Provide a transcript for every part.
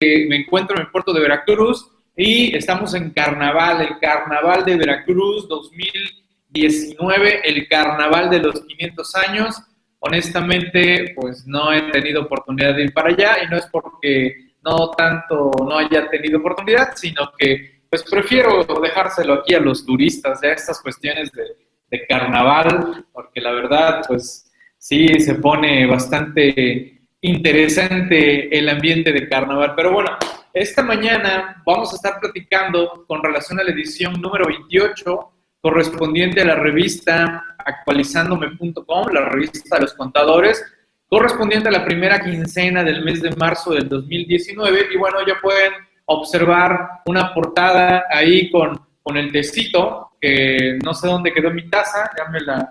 me encuentro en el puerto de Veracruz y estamos en Carnaval, el Carnaval de Veracruz 2019, el Carnaval de los 500 años. Honestamente, pues no he tenido oportunidad de ir para allá y no es porque no tanto no haya tenido oportunidad, sino que pues prefiero dejárselo aquí a los turistas, ya estas cuestiones de, de carnaval, porque la verdad, pues sí, se pone bastante interesante el ambiente de carnaval. Pero bueno, esta mañana vamos a estar platicando con relación a la edición número 28 correspondiente a la revista actualizandome.com, la revista de los contadores, correspondiente a la primera quincena del mes de marzo del 2019. Y bueno, ya pueden observar una portada ahí con, con el tecito, que no sé dónde quedó mi taza, ya me la,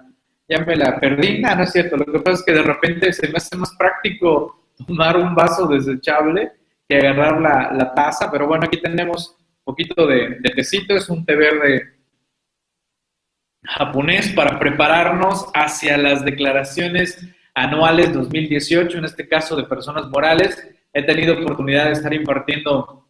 ya me la perdí, no, no es cierto, lo que pasa es que de repente se me hace más práctico tomar un vaso desechable que agarrar la, la taza, pero bueno, aquí tenemos un poquito de, de tecito, es un té verde japonés para prepararnos hacia las declaraciones anuales 2018, en este caso de personas morales. He tenido oportunidad de estar impartiendo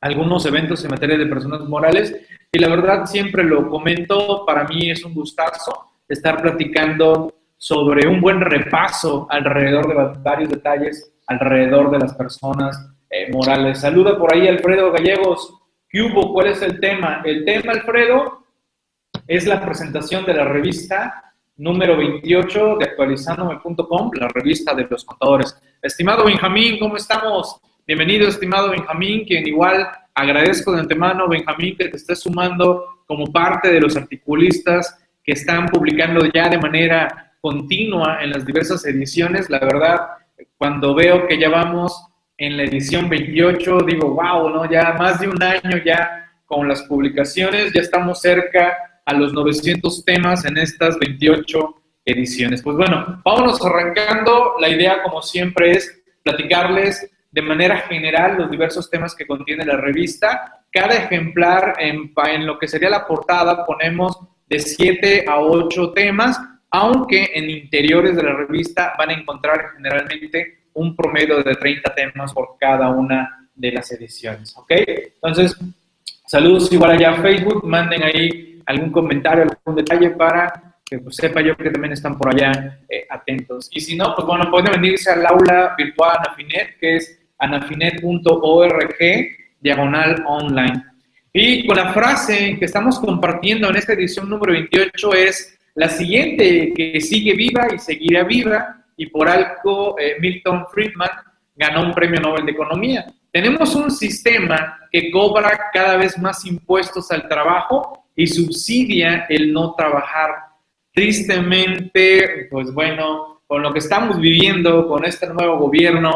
algunos eventos en materia de personas morales y la verdad siempre lo comento, para mí es un gustazo estar platicando sobre un buen repaso alrededor de varios detalles, alrededor de las personas eh, morales. Saluda por ahí Alfredo Gallegos. ¿Qué hubo? ¿Cuál es el tema? El tema, Alfredo, es la presentación de la revista número 28 de actualizandome.com, la revista de los contadores. Estimado Benjamín, ¿cómo estamos? Bienvenido, estimado Benjamín, quien igual agradezco de antemano, Benjamín, que te estés sumando como parte de los articulistas que están publicando ya de manera continua en las diversas ediciones. La verdad, cuando veo que ya vamos en la edición 28, digo, wow, ¿no? Ya más de un año ya con las publicaciones, ya estamos cerca a los 900 temas en estas 28 ediciones. Pues bueno, vámonos arrancando. La idea, como siempre, es platicarles de manera general los diversos temas que contiene la revista. Cada ejemplar, en, en lo que sería la portada, ponemos de 7 a 8 temas, aunque en interiores de la revista van a encontrar generalmente un promedio de 30 temas por cada una de las ediciones, ¿ok? Entonces, saludos igual allá a Facebook, manden ahí algún comentario, algún detalle para que pues, sepa yo que también están por allá eh, atentos. Y si no, pues bueno, pueden venirse al aula virtual Anafinet, que es anafinet.org, diagonal online. Y con la frase que estamos compartiendo en esta edición número 28 es la siguiente, que sigue viva y seguirá viva, y por algo eh, Milton Friedman ganó un premio Nobel de Economía. Tenemos un sistema que cobra cada vez más impuestos al trabajo y subsidia el no trabajar. Tristemente, pues bueno, con lo que estamos viviendo, con este nuevo gobierno,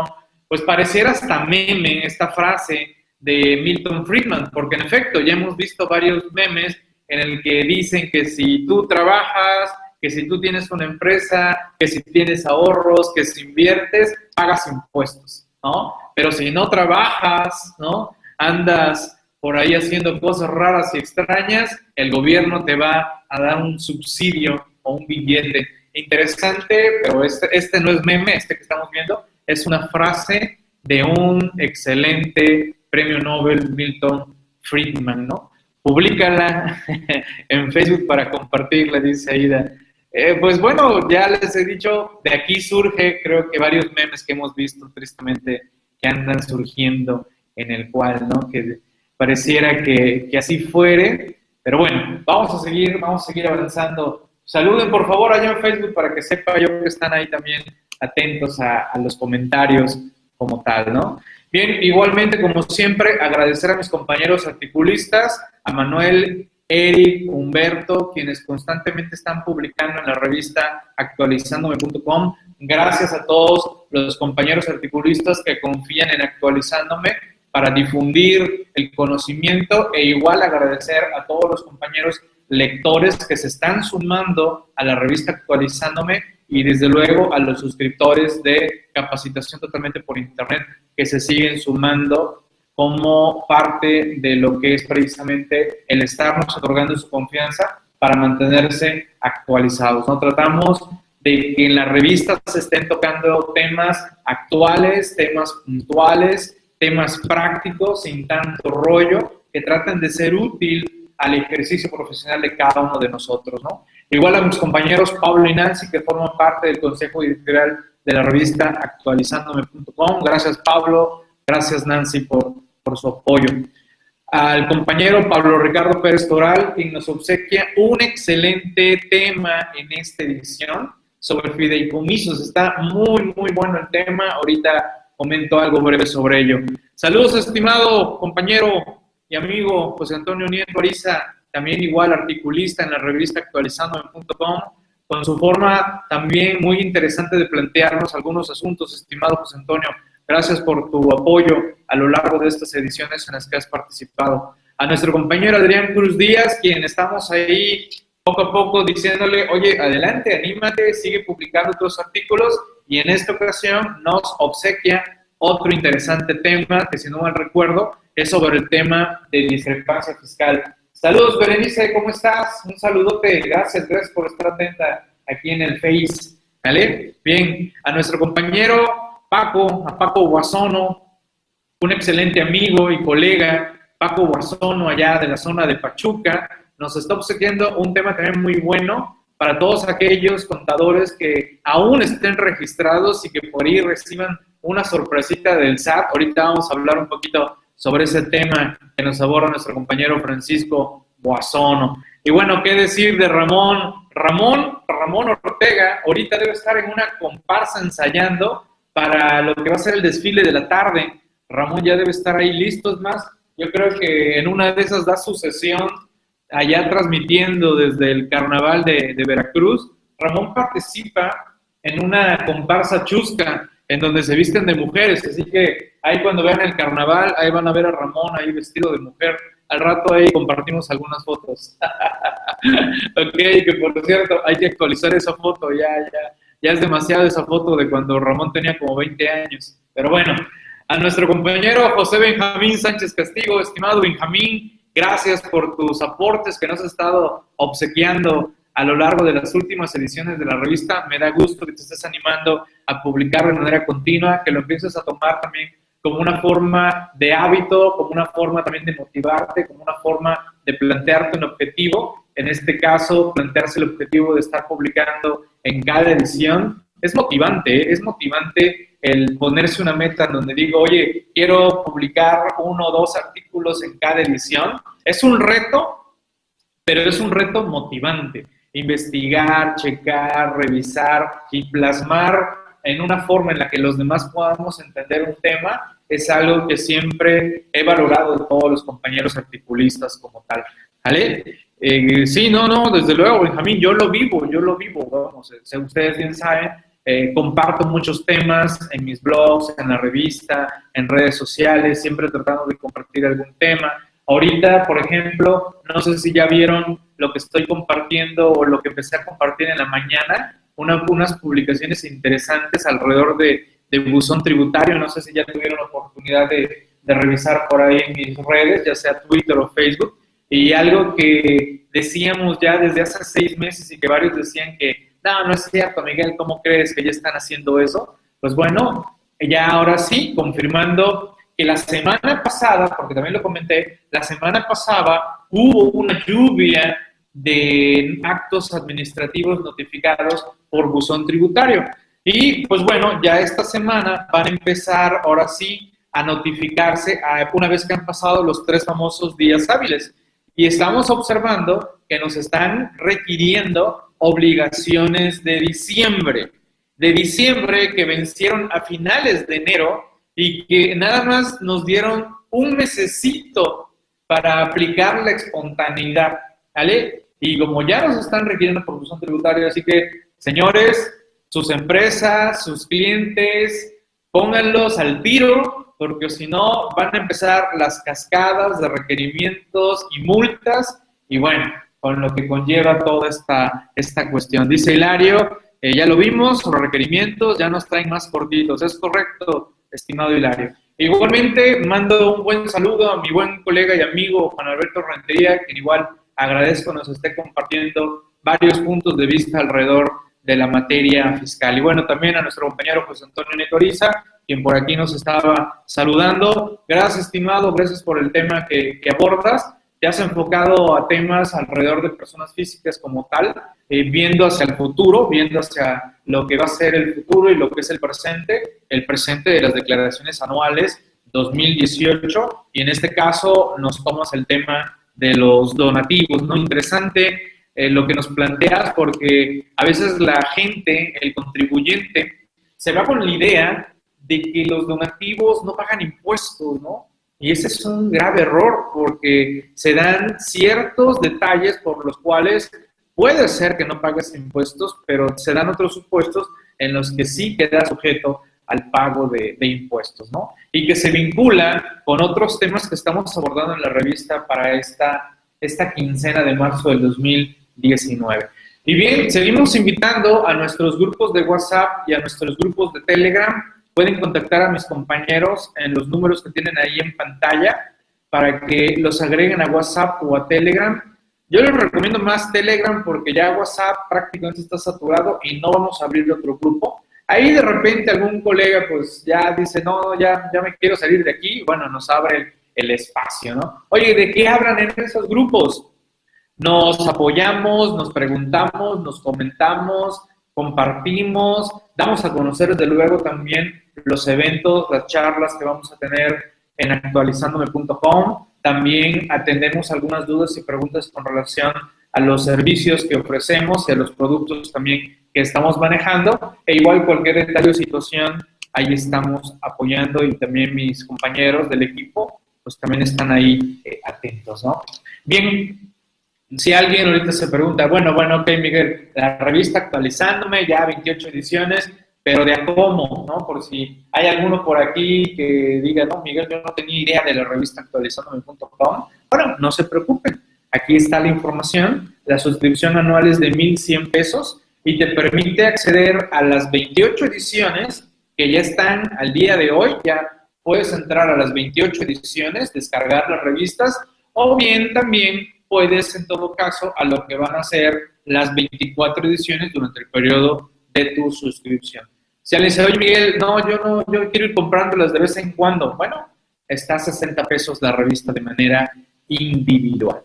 pues pareciera hasta meme esta frase de Milton Friedman, porque en efecto ya hemos visto varios memes en el que dicen que si tú trabajas, que si tú tienes una empresa, que si tienes ahorros, que si inviertes, pagas impuestos, ¿no? Pero si no trabajas, ¿no? Andas por ahí haciendo cosas raras y extrañas, el gobierno te va a dar un subsidio o un billete. Interesante, pero este, este no es meme, este que estamos viendo, es una frase de un excelente premio Nobel Milton Friedman, ¿no? Publícala en Facebook para compartirla, dice Aida. Eh, pues bueno, ya les he dicho, de aquí surge, creo que varios memes que hemos visto tristemente que andan surgiendo en el cual, ¿no? Que pareciera que, así fuere, pero bueno, vamos a seguir, vamos a seguir avanzando. Saluden por favor allá en Facebook para que sepa yo que están ahí también atentos a, a los comentarios como tal, ¿no? Bien, igualmente, como siempre, agradecer a mis compañeros articulistas, a Manuel, Eric, Humberto, quienes constantemente están publicando en la revista actualizandome.com. Gracias a todos los compañeros articulistas que confían en actualizándome para difundir el conocimiento e igual agradecer a todos los compañeros lectores que se están sumando a la revista actualizándome y desde luego a los suscriptores de capacitación totalmente por internet que se siguen sumando como parte de lo que es precisamente el estarnos otorgando su confianza para mantenerse actualizados. ¿no? Tratamos de que en la revista se estén tocando temas actuales, temas puntuales temas prácticos, sin tanto rollo, que tratan de ser útil al ejercicio profesional de cada uno de nosotros, ¿no? Igual a mis compañeros Pablo y Nancy, que forman parte del Consejo Editorial de la revista actualizándome.com. Gracias, Pablo. Gracias, Nancy, por, por su apoyo. Al compañero Pablo Ricardo Pérez Toral, quien nos obsequia un excelente tema en esta edición sobre fideicomisos. Está muy, muy bueno el tema. Ahorita comento algo breve sobre ello. Saludos, estimado compañero y amigo José Antonio Nieto Ariza también igual articulista en la revista actualizando.com, con su forma también muy interesante de plantearnos algunos asuntos, estimado José Antonio. Gracias por tu apoyo a lo largo de estas ediciones en las que has participado. A nuestro compañero Adrián Cruz Díaz, quien estamos ahí poco a poco diciéndole, oye, adelante, anímate, sigue publicando otros artículos y en esta ocasión nos obsequia otro interesante tema que si no mal recuerdo es sobre el tema de discrepancia fiscal. Saludos, Berenice, ¿cómo estás? Un saludote, gracias, gracias por estar atenta aquí en el Face. ¿Vale? Bien, a nuestro compañero Paco, a Paco Guasono, un excelente amigo y colega, Paco Guasono, allá de la zona de Pachuca, nos está obsequiando un tema también muy bueno para todos aquellos contadores que aún estén registrados y que por ahí reciban una sorpresita del SAT. Ahorita vamos a hablar un poquito sobre ese tema que nos aborda nuestro compañero Francisco Boazono. Y bueno, ¿qué decir de Ramón? Ramón, Ramón Ortega, ahorita debe estar en una comparsa ensayando para lo que va a ser el desfile de la tarde. Ramón ya debe estar ahí listo, es más, yo creo que en una de esas da su sesión allá transmitiendo desde el carnaval de Veracruz. Ramón participa en una comparsa chusca en donde se visten de mujeres, así que ahí cuando vean el carnaval, ahí van a ver a Ramón ahí vestido de mujer. Al rato ahí compartimos algunas fotos. ok, que por cierto, hay que actualizar esa foto, ya, ya, ya es demasiado esa foto de cuando Ramón tenía como 20 años. Pero bueno, a nuestro compañero José Benjamín Sánchez Castigo, estimado Benjamín, gracias por tus aportes que nos has estado obsequiando a lo largo de las últimas ediciones de la revista. Me da gusto que te estés animando a publicar de manera continua, que lo empieces a tomar también como una forma de hábito, como una forma también de motivarte, como una forma de plantearte un objetivo. En este caso, plantearse el objetivo de estar publicando en cada edición. Es motivante, ¿eh? es motivante el ponerse una meta en donde digo, oye, quiero publicar uno o dos artículos en cada edición. Es un reto, pero es un reto motivante investigar, checar, revisar y plasmar en una forma en la que los demás podamos entender un tema, es algo que siempre he valorado de todos los compañeros articulistas como tal. ¿Vale? Eh, sí, no, no, desde luego, Benjamín, yo lo vivo, yo lo vivo, vamos, eh, ustedes bien saben, eh, comparto muchos temas en mis blogs, en la revista, en redes sociales, siempre tratando de compartir algún tema. Ahorita, por ejemplo, no sé si ya vieron lo que estoy compartiendo o lo que empecé a compartir en la mañana, unas publicaciones interesantes alrededor de, buzón tributario. No sé si ya tuvieron la oportunidad de, de revisar por ahí en mis redes, ya sea Twitter o Facebook. Y algo que decíamos ya desde hace seis meses y que varios decían que, no, no es cierto, Miguel, ¿cómo crees que ya están haciendo eso? Pues bueno, ya ahora sí, confirmando que la semana pasada, porque también lo comenté, la semana pasada hubo una lluvia de actos administrativos notificados por buzón tributario. Y pues bueno, ya esta semana van a empezar ahora sí a notificarse una vez que han pasado los tres famosos días hábiles. Y estamos observando que nos están requiriendo obligaciones de diciembre, de diciembre que vencieron a finales de enero y que nada más nos dieron un mesecito para aplicar la espontaneidad, ¿vale? Y como ya nos están requiriendo por función tributaria, así que, señores, sus empresas, sus clientes, pónganlos al tiro, porque si no van a empezar las cascadas de requerimientos y multas, y bueno, con lo que conlleva toda esta, esta cuestión. Dice Hilario, eh, ya lo vimos, los requerimientos ya nos traen más cortitos, es correcto, estimado Hilario. Igualmente, mando un buen saludo a mi buen colega y amigo Juan Alberto Rentería, que igual agradezco nos esté compartiendo varios puntos de vista alrededor de la materia fiscal. Y bueno, también a nuestro compañero José Antonio Netoriza, quien por aquí nos estaba saludando. Gracias, estimado, gracias por el tema que, que abordas. Te has enfocado a temas alrededor de personas físicas como tal, eh, viendo hacia el futuro, viendo hacia lo que va a ser el futuro y lo que es el presente, el presente de las declaraciones anuales 2018, y en este caso nos tomas el tema de los donativos, ¿no? Interesante eh, lo que nos planteas, porque a veces la gente, el contribuyente, se va con la idea de que los donativos no pagan impuestos, ¿no? Y ese es un grave error porque se dan ciertos detalles por los cuales puede ser que no pagues impuestos, pero se dan otros supuestos en los que sí queda sujeto al pago de, impuestos, ¿no? Y que se vincula con otros temas que estamos abordando en la revista para esta, esta quincena de marzo del 2019. Y bien, seguimos invitando a nuestros grupos de WhatsApp y a nuestros grupos de Telegram Pueden contactar a mis compañeros en los números que tienen ahí en pantalla para que los agreguen a WhatsApp o a Telegram. Yo les recomiendo más Telegram porque ya WhatsApp prácticamente está saturado y no vamos a abrir otro grupo. Ahí de repente algún colega pues ya dice, no, ya, ya me quiero salir de aquí. Bueno, nos abre el, espacio, ¿no? Oye, ¿de qué hablan en esos grupos? Nos apoyamos, nos preguntamos, nos comentamos, compartimos, damos a conocer desde luego también los eventos, las charlas que vamos a tener en actualizandome.com. También atendemos algunas dudas y preguntas con relación a los servicios que ofrecemos y a los productos también que estamos manejando. E igual cualquier detalle o situación, ahí estamos apoyando y también mis compañeros del equipo, pues también están ahí eh, atentos, ¿no? Bien, si alguien ahorita se pregunta, bueno, bueno, ok, Miguel, la revista actualizándome, ya 28 ediciones, pero de a cómo, ¿no? Por si hay alguno por aquí que diga, no, Miguel, yo no tenía idea de la revista actualizándome.com. Bueno, no se preocupen, aquí está la información. La suscripción anual es de 1,100 pesos y te permite acceder a las 28 ediciones que ya están al día de hoy. Ya puedes entrar a las 28 ediciones, descargar las revistas o bien también puedes en todo caso a lo que van a ser las 24 ediciones durante el periodo de tu suscripción. Si alguien dice, oye Miguel, no, yo no, yo quiero ir comprándolas de vez en cuando. Bueno, está a 60 pesos la revista de manera individual.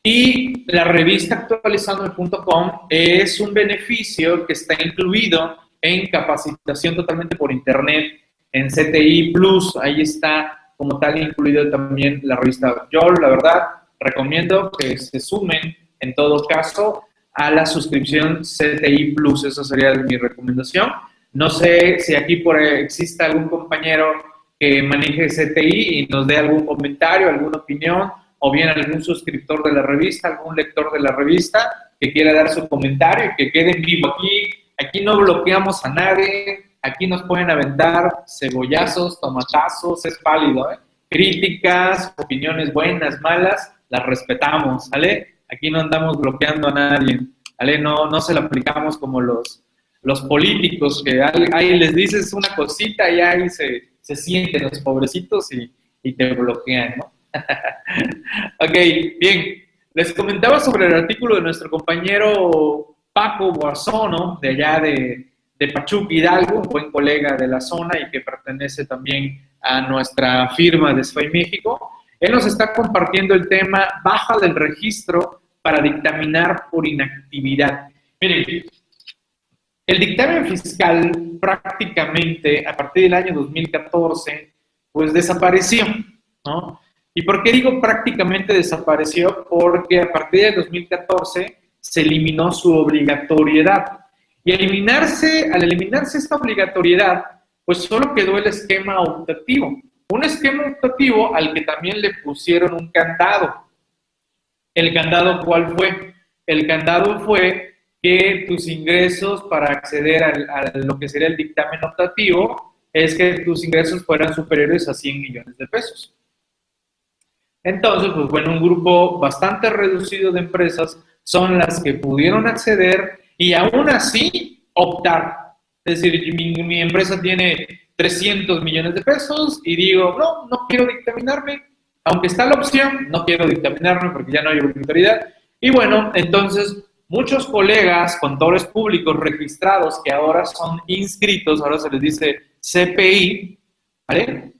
Y la revista actualizando.com es un beneficio que está incluido en capacitación totalmente por internet en CTI Plus. Ahí está como tal incluido también la revista. Yo, la verdad, recomiendo que se sumen en todo caso a la suscripción CTI Plus. Esa sería mi recomendación. No sé si aquí por exista algún compañero que maneje CTI y nos dé algún comentario, alguna opinión, o bien algún suscriptor de la revista, algún lector de la revista que quiera dar su comentario y que quede en vivo. Aquí, aquí no bloqueamos a nadie, aquí nos pueden aventar cebollazos, tomatazos, es válido. ¿eh? Críticas, opiniones buenas, malas, las respetamos, ¿vale? Aquí no andamos bloqueando a nadie, ¿vale? No, no se lo aplicamos como los, los políticos, que ahí les dices una cosita y ahí se, se sienten los pobrecitos y, y te bloquean, ¿no? ok, bien. Les comentaba sobre el artículo de nuestro compañero Paco Boazono, de allá de, de Pachuca Hidalgo, un buen colega de la zona y que pertenece también a nuestra firma de SFAI México. Él nos está compartiendo el tema baja del registro para dictaminar por inactividad. Miren, el dictamen fiscal prácticamente a partir del año 2014 pues desapareció, ¿no? ¿Y por qué digo prácticamente desapareció? Porque a partir del 2014 se eliminó su obligatoriedad. Y eliminarse, al eliminarse esta obligatoriedad, pues solo quedó el esquema optativo. Un esquema optativo al que también le pusieron un candado. ¿El candado cuál fue? El candado fue que tus ingresos para acceder a, lo que sería el dictamen optativo es que tus ingresos fueran superiores a 100 millones de pesos. Entonces, pues bueno, un grupo bastante reducido de empresas son las que pudieron acceder y aún así optar. Es decir, mi, mi empresa tiene 300 millones de pesos y digo, no, no quiero dictaminarme, aunque está la opción, no quiero dictaminarme porque ya no hay obligatoriedad. Y bueno, entonces muchos colegas, contadores públicos registrados que ahora son inscritos, ahora se les dice CPI, ¿vale?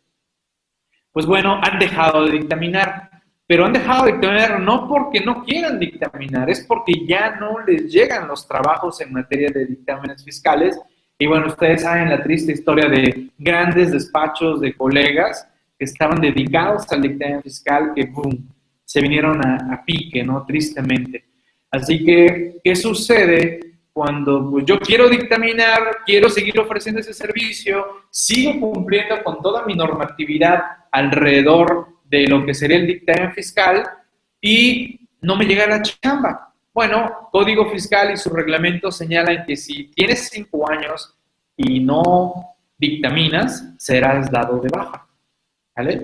Pues bueno, han dejado de dictaminar, pero han dejado de dictaminar no porque no quieran dictaminar, es porque ya no les llegan los trabajos en materia de dictámenes fiscales. Y bueno, ustedes saben la triste historia de grandes despachos de colegas que estaban dedicados al dictamen fiscal que, boom, se vinieron a, pique, ¿no? Tristemente. Así que, ¿qué sucede cuando pues, yo quiero dictaminar, quiero seguir ofreciendo ese servicio, sigo cumpliendo con toda mi normatividad alrededor de lo que sería el dictamen fiscal y no me llega la chamba? Bueno, Código Fiscal y su reglamento señalan que si tienes cinco años y no dictaminas, serás dado de baja. ¿Vale?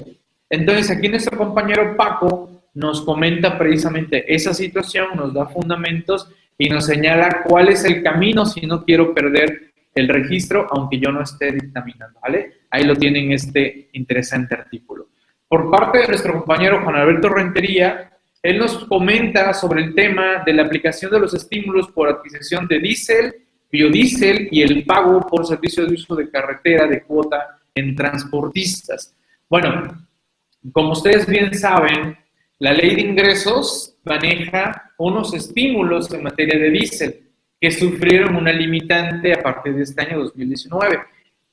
Entonces, aquí nuestro compañero Paco nos comenta precisamente esa situación, nos da fundamentos y nos señala cuál es el camino si no quiero perder el registro, aunque yo no esté dictaminando, ¿vale? Ahí lo tienen este interesante artículo. Por parte de nuestro compañero Juan Alberto Rentería, él nos comenta sobre el tema de la aplicación de los estímulos por adquisición de diésel, biodiesel y el pago por servicio de uso de carretera de cuota en transportistas. Bueno, como ustedes bien saben, la ley de ingresos maneja unos estímulos en materia de diésel que sufrieron una limitante a partir de este año 2019.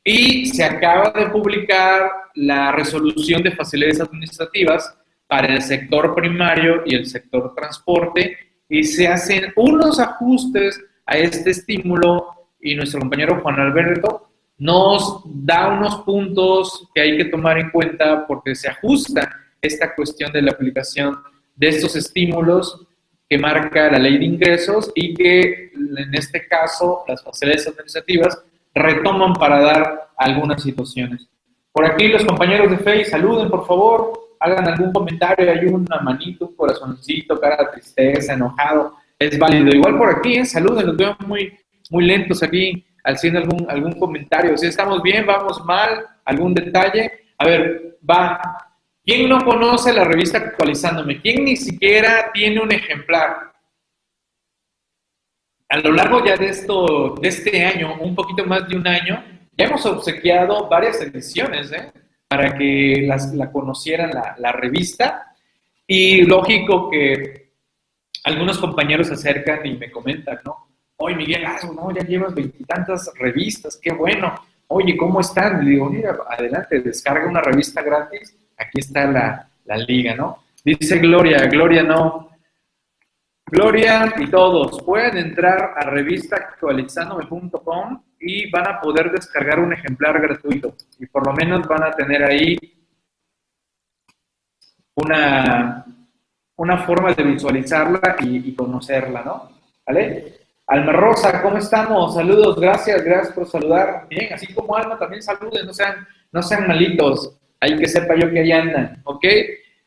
Y se acaba de publicar la resolución de facilidades administrativas para el sector primario y el sector transporte y se hacen unos ajustes a este estímulo y nuestro compañero Juan Alberto nos da unos puntos que hay que tomar en cuenta porque se ajusta esta cuestión de la aplicación de estos estímulos que marca la ley de ingresos y que en este caso las facilidades administrativas retoman para dar algunas situaciones. Por aquí los compañeros de FEI, saluden por favor, hagan algún comentario, hay una manito, un corazoncito, cara de tristeza, enojado, es válido. Igual por aquí, ¿eh? saluden, los veo muy, muy lentos aquí, haciendo algún, algún comentario. Si estamos bien, vamos mal, algún detalle. A ver, va, ¿Quién no conoce la revista Actualizándome? ¿Quién ni siquiera tiene un ejemplar? A lo largo ya de, esto, de este año, un poquito más de un año, ya hemos obsequiado varias ediciones ¿eh? para que las, la conocieran la, revista. Y lógico que algunos compañeros se acercan y me comentan, ¿no? Oye, Miguel, ¿no? Ya llevas veintitantas revistas, qué bueno. Oye, ¿cómo están? Le digo, mira, adelante, descarga una revista gratis aquí está la, liga, ¿no? Dice Gloria, Gloria no. Gloria y todos pueden entrar a revistaactualizandome.com y van a poder descargar un ejemplar gratuito y por lo menos van a tener ahí una, una forma de visualizarla y, conocerla, ¿no? ¿Vale? Alma Rosa, ¿cómo estamos? Saludos, gracias, gracias por saludar. Bien, así como Alma, también saluden, no sean, no sean malitos. Hay que sepa yo que ahí andan, ¿ok?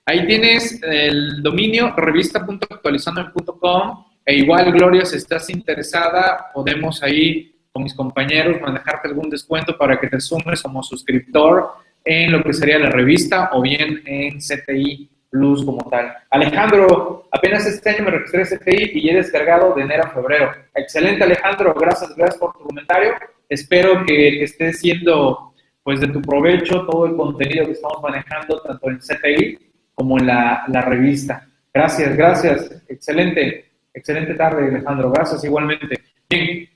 Ahí tienes el dominio revista.actualizando.com e igual, Gloria, si estás interesada, podemos ahí con mis compañeros manejarte algún descuento para que te sumes como suscriptor en lo que sería la revista o bien en CTI Plus como tal. Alejandro, apenas este año me registré CTI y he descargado de enero a febrero. Excelente, Alejandro, gracias, gracias por tu comentario. Espero que esté siendo pues de tu provecho todo el contenido que estamos manejando tanto en CTI como en la, revista. Gracias, gracias. Excelente, excelente tarde, Alejandro. Gracias igualmente. Bien,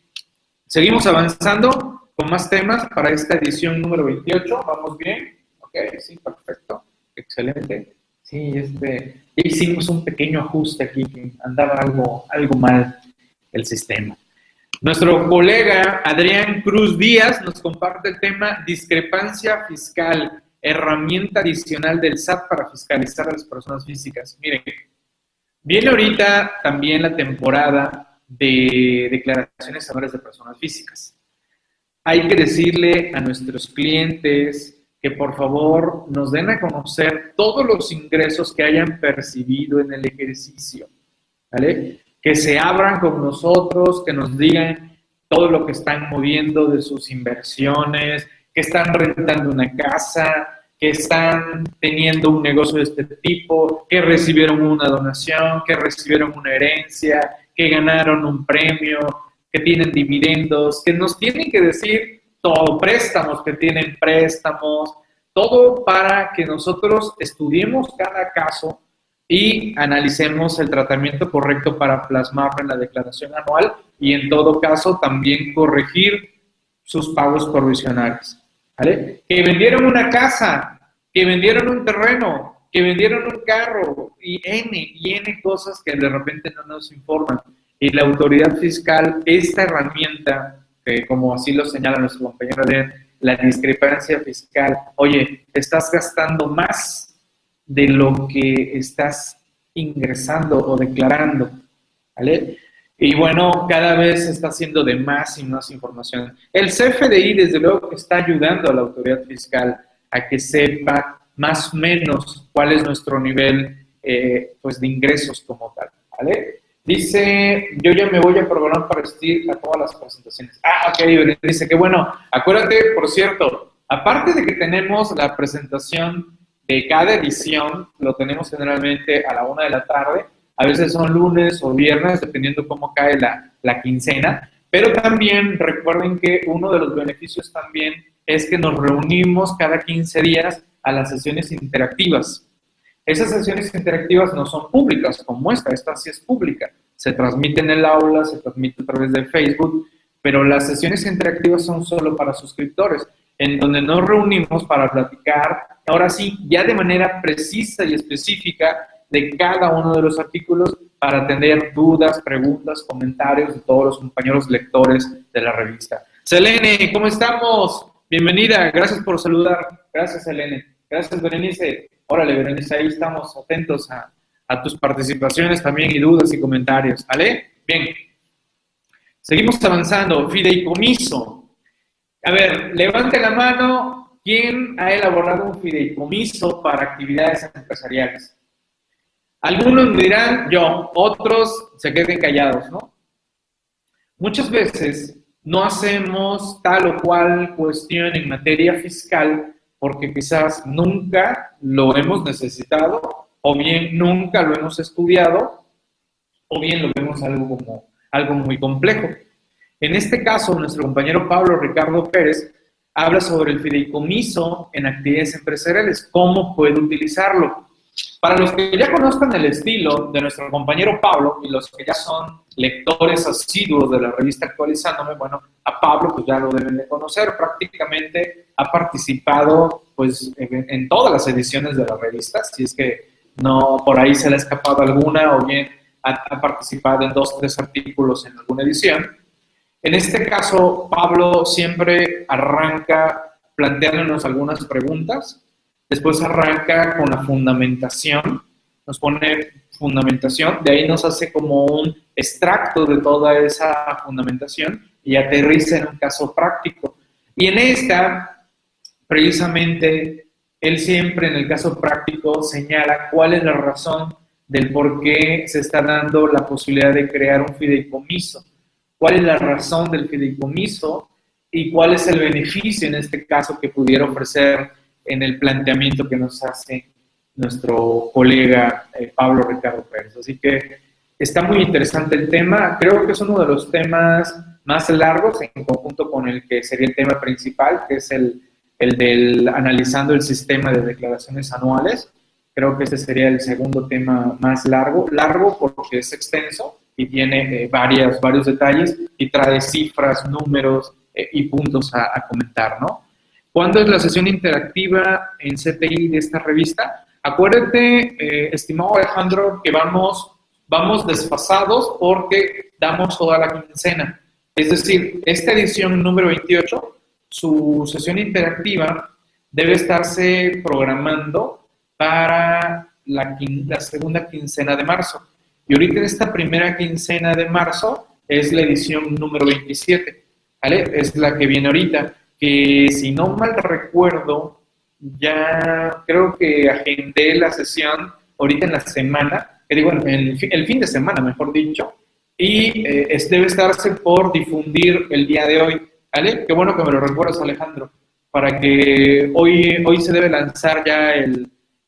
seguimos avanzando con más temas para esta edición número 28. ¿Vamos bien? Ok, sí, perfecto. Excelente. Sí, este, hicimos un pequeño ajuste aquí, que andaba algo, algo mal el sistema. Nuestro colega Adrián Cruz Díaz nos comparte el tema discrepancia fiscal, herramienta adicional del SAT para fiscalizar a las personas físicas. Miren, viene ahorita también la temporada de declaraciones anuales de personas físicas. Hay que decirle a nuestros clientes que por favor nos den a conocer todos los ingresos que hayan percibido en el ejercicio. ¿Vale? Que se abran con nosotros, que nos digan todo lo que están moviendo de sus inversiones, que están rentando una casa, que están teniendo un negocio de este tipo, que recibieron una donación, que recibieron una herencia, que ganaron un premio, que tienen dividendos, que nos tienen que decir todo, préstamos, que tienen préstamos, todo para que nosotros estudiemos cada caso y analicemos el tratamiento correcto para plasmarlo en la declaración anual y en todo caso también corregir sus pagos provisionales. ¿vale? Que vendieron una casa, que vendieron un terreno, que vendieron un carro y N y N cosas que de repente no nos informan. Y la autoridad fiscal, esta herramienta, como así lo señala nuestro compañero de la discrepancia fiscal, oye, estás gastando más de lo que estás ingresando o declarando, ¿vale? Y bueno, cada vez está haciendo de más y más información. El CFDI, desde luego, está ayudando a la autoridad fiscal a que sepa más o menos cuál es nuestro nivel eh, pues de ingresos como tal. ¿vale? Dice, yo ya me voy a programar para asistir a todas las presentaciones. Ah, ok, dice que bueno, acuérdate, por cierto, aparte de que tenemos la presentación de cada edición, lo tenemos generalmente a la una de la tarde, a veces son lunes o viernes, dependiendo cómo cae la, la quincena, pero también recuerden que uno de los beneficios también es que nos reunimos cada 15 días a las sesiones interactivas. Esas sesiones interactivas no son públicas como esta, esta sí es pública. Se transmite en el aula, se transmite a través de Facebook, pero las sesiones interactivas son solo para suscriptores, en donde nos reunimos para platicar, ahora sí, ya de manera precisa y específica de cada uno de los artículos para tener dudas, preguntas, comentarios de todos los compañeros lectores de la revista. Selene, ¿cómo estamos? Bienvenida, gracias por saludar. Gracias, Selene. Gracias, Berenice. Órale, Berenice, ahí estamos atentos a, tus participaciones también y dudas y comentarios. ¿Vale? Bien. Seguimos avanzando. Fideicomiso. A ver, levante la mano. ¿Quién ha elaborado un fideicomiso para actividades empresariales? Algunos dirán yo, otros se queden callados, ¿no? Muchas veces no hacemos tal o cual cuestión en materia fiscal porque quizás nunca lo hemos necesitado, o bien nunca lo hemos estudiado, o bien lo vemos algo como algo muy complejo. En este caso, nuestro compañero Pablo Ricardo Pérez habla sobre el fideicomiso en actividades empresariales, cómo puede utilizarlo. Para los que ya conozcan el estilo de nuestro compañero Pablo y los que ya son lectores asiduos de la revista Actualizándome, bueno, a Pablo pues ya lo deben de conocer, prácticamente ha participado pues en, todas las ediciones de la revista, si es que no por ahí se le ha escapado alguna o bien ha, participado en dos tres artículos en alguna edición. En este caso, Pablo siempre arranca planteándonos algunas preguntas, después arranca con la fundamentación, nos pone fundamentación, de ahí nos hace como un extracto de toda esa fundamentación y aterriza en un caso práctico. Y en esta, precisamente, él siempre en el caso práctico señala cuál es la razón del por qué se está dando la posibilidad de crear un fideicomiso, cuál es la razón del fideicomiso y cuál es el beneficio en este caso que pudiera ofrecer en el planteamiento que nos hace nuestro colega eh, Pablo Ricardo Pérez. Así que está muy interesante el tema. Creo que es uno de los temas más largos en conjunto con el que sería el tema principal, que es el, el del analizando el sistema de declaraciones anuales. Creo que este sería el segundo tema más largo. Largo porque es extenso y tiene eh, varias, varios detalles y trae cifras, números eh, y puntos a, comentar, ¿no? ¿Cuándo es la sesión interactiva en CTI de esta revista? Acuérdate, eh, estimado Alejandro, que vamos, vamos desfasados porque damos toda la quincena. Es decir, esta edición número 28, su sesión interactiva debe estarse programando para la, la segunda quincena de marzo. Y ahorita en esta primera quincena de marzo es la edición número 27, ¿vale? Es la que viene ahorita, que si no mal recuerdo, ya creo que agendé la sesión ahorita en la semana, que digo, el, el fin de semana, mejor dicho, y eh, debe estarse por difundir el día de hoy, ¿vale? Qué bueno que me lo recuerdas, Alejandro, para que hoy, hoy se debe lanzar ya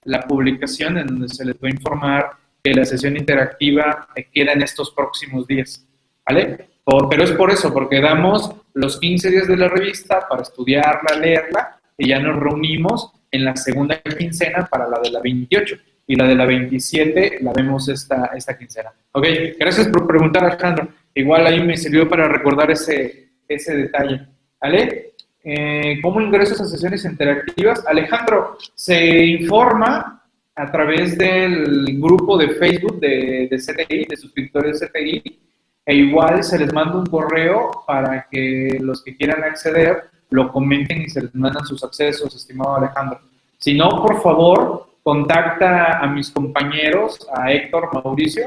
la publicación en donde se les va a informar que la sesión interactiva queda en estos próximos días, ¿vale? pero es por eso, porque damos los 15 días de la revista para estudiarla, leerla, y ya nos reunimos en la segunda quincena para la de la 28 y la de la 27 la vemos esta, esta quincena. Ok, gracias por preguntar, Alejandro. Igual ahí me sirvió para recordar ese, ese detalle. ¿Vale? Eh, ¿Cómo ingreso a sesiones interactivas? Alejandro, se informa a través del grupo de Facebook de, de CTI, de suscriptores de CTI, e igual se les manda un correo para que los que quieran acceder lo comenten y se les mandan sus accesos, estimado Alejandro. Si no, por favor, contacta a mis compañeros, a Héctor, Mauricio,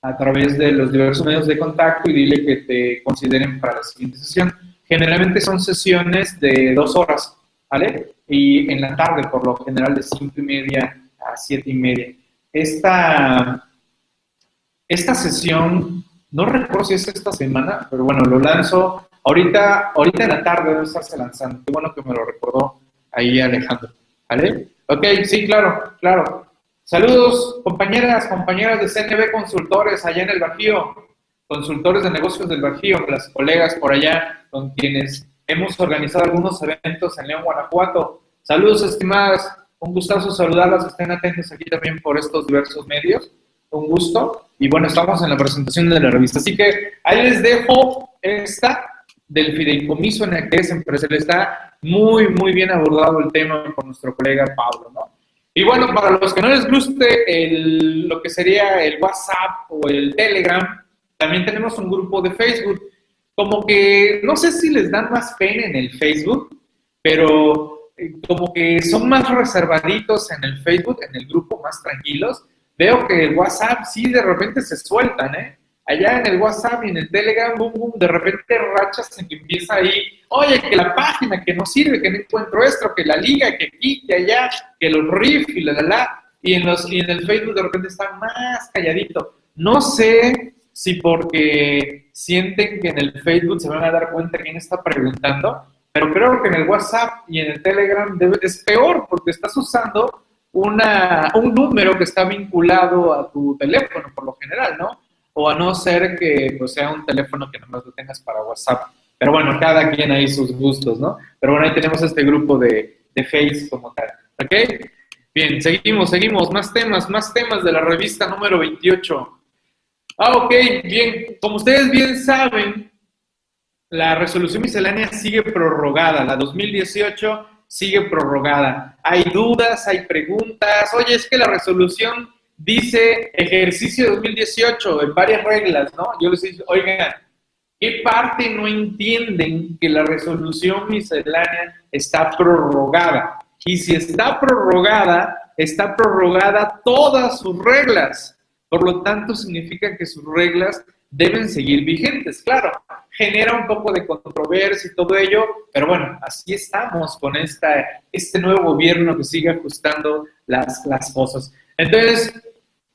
a través de los diversos medios de contacto y dile que te consideren para la siguiente sesión. Generalmente son sesiones de dos horas, ¿vale? Y en la tarde, por lo general, de cinco y media a siete y media. Esta, esta sesión, no recuerdo si es esta semana, pero bueno, lo lanzo ahorita, ahorita en la tarde debe estarse lanzando. Qué bueno que me lo recordó ahí Alejandro, ¿vale? Ok, sí, claro, claro. Saludos, compañeras, compañeras de CNB Consultores allá en el Bajío, consultores de negocios del Bajío, las colegas por allá con quienes hemos organizado algunos eventos en León, Guanajuato. Saludos, estimadas, un gustazo saludarlas, estén atentos aquí también por estos diversos medios, un gusto. Y bueno, estamos en la presentación de la revista, así que ahí les dejo esta del fideicomiso en el que es empresarial. Está muy, muy bien abordado el tema por nuestro colega Pablo, ¿no? Y bueno, para los que no les guste lo que sería el WhatsApp o el Telegram, también tenemos un grupo de Facebook. Como que, no sé si les dan más pena en el Facebook, pero como que son más reservaditos en el Facebook, en el grupo, más tranquilos. Veo que el WhatsApp sí de repente se sueltan, ¿eh? allá en el WhatsApp y en el Telegram, boom, boom, de repente rachas en que empieza ahí, oye, que la página que no sirve, que no encuentro esto, que la liga, que aquí, que allá, que los riffs y la, la, la, y en, los, y en el Facebook de repente están más calladito. No sé si porque sienten que en el Facebook se van a dar cuenta quién está preguntando, pero creo que en el WhatsApp y en el Telegram es peor porque estás usando una, un número que está vinculado a tu teléfono por lo general, ¿no? o a no ser que pues, sea un teléfono que nomás lo tengas para WhatsApp. Pero bueno, cada quien ahí sus gustos, ¿no? Pero bueno, ahí tenemos este grupo de, de Face como tal. ¿Ok? Bien, seguimos, seguimos. Más temas, más temas de la revista número 28. Ah, ok, bien. Como ustedes bien saben, la resolución miscelánea sigue prorrogada. La 2018 sigue prorrogada. Hay dudas, hay preguntas. Oye, es que la resolución dice ejercicio 2018 en varias reglas, ¿no? Yo les digo, oigan, ¿qué parte no entienden que la resolución miscelánea está prorrogada? Y si está prorrogada, está prorrogada todas sus reglas. Por lo tanto, significa que sus reglas deben seguir vigentes. Claro, genera un poco de controversia y todo ello, pero bueno, así estamos con esta, este nuevo gobierno que sigue ajustando las, las cosas. Entonces,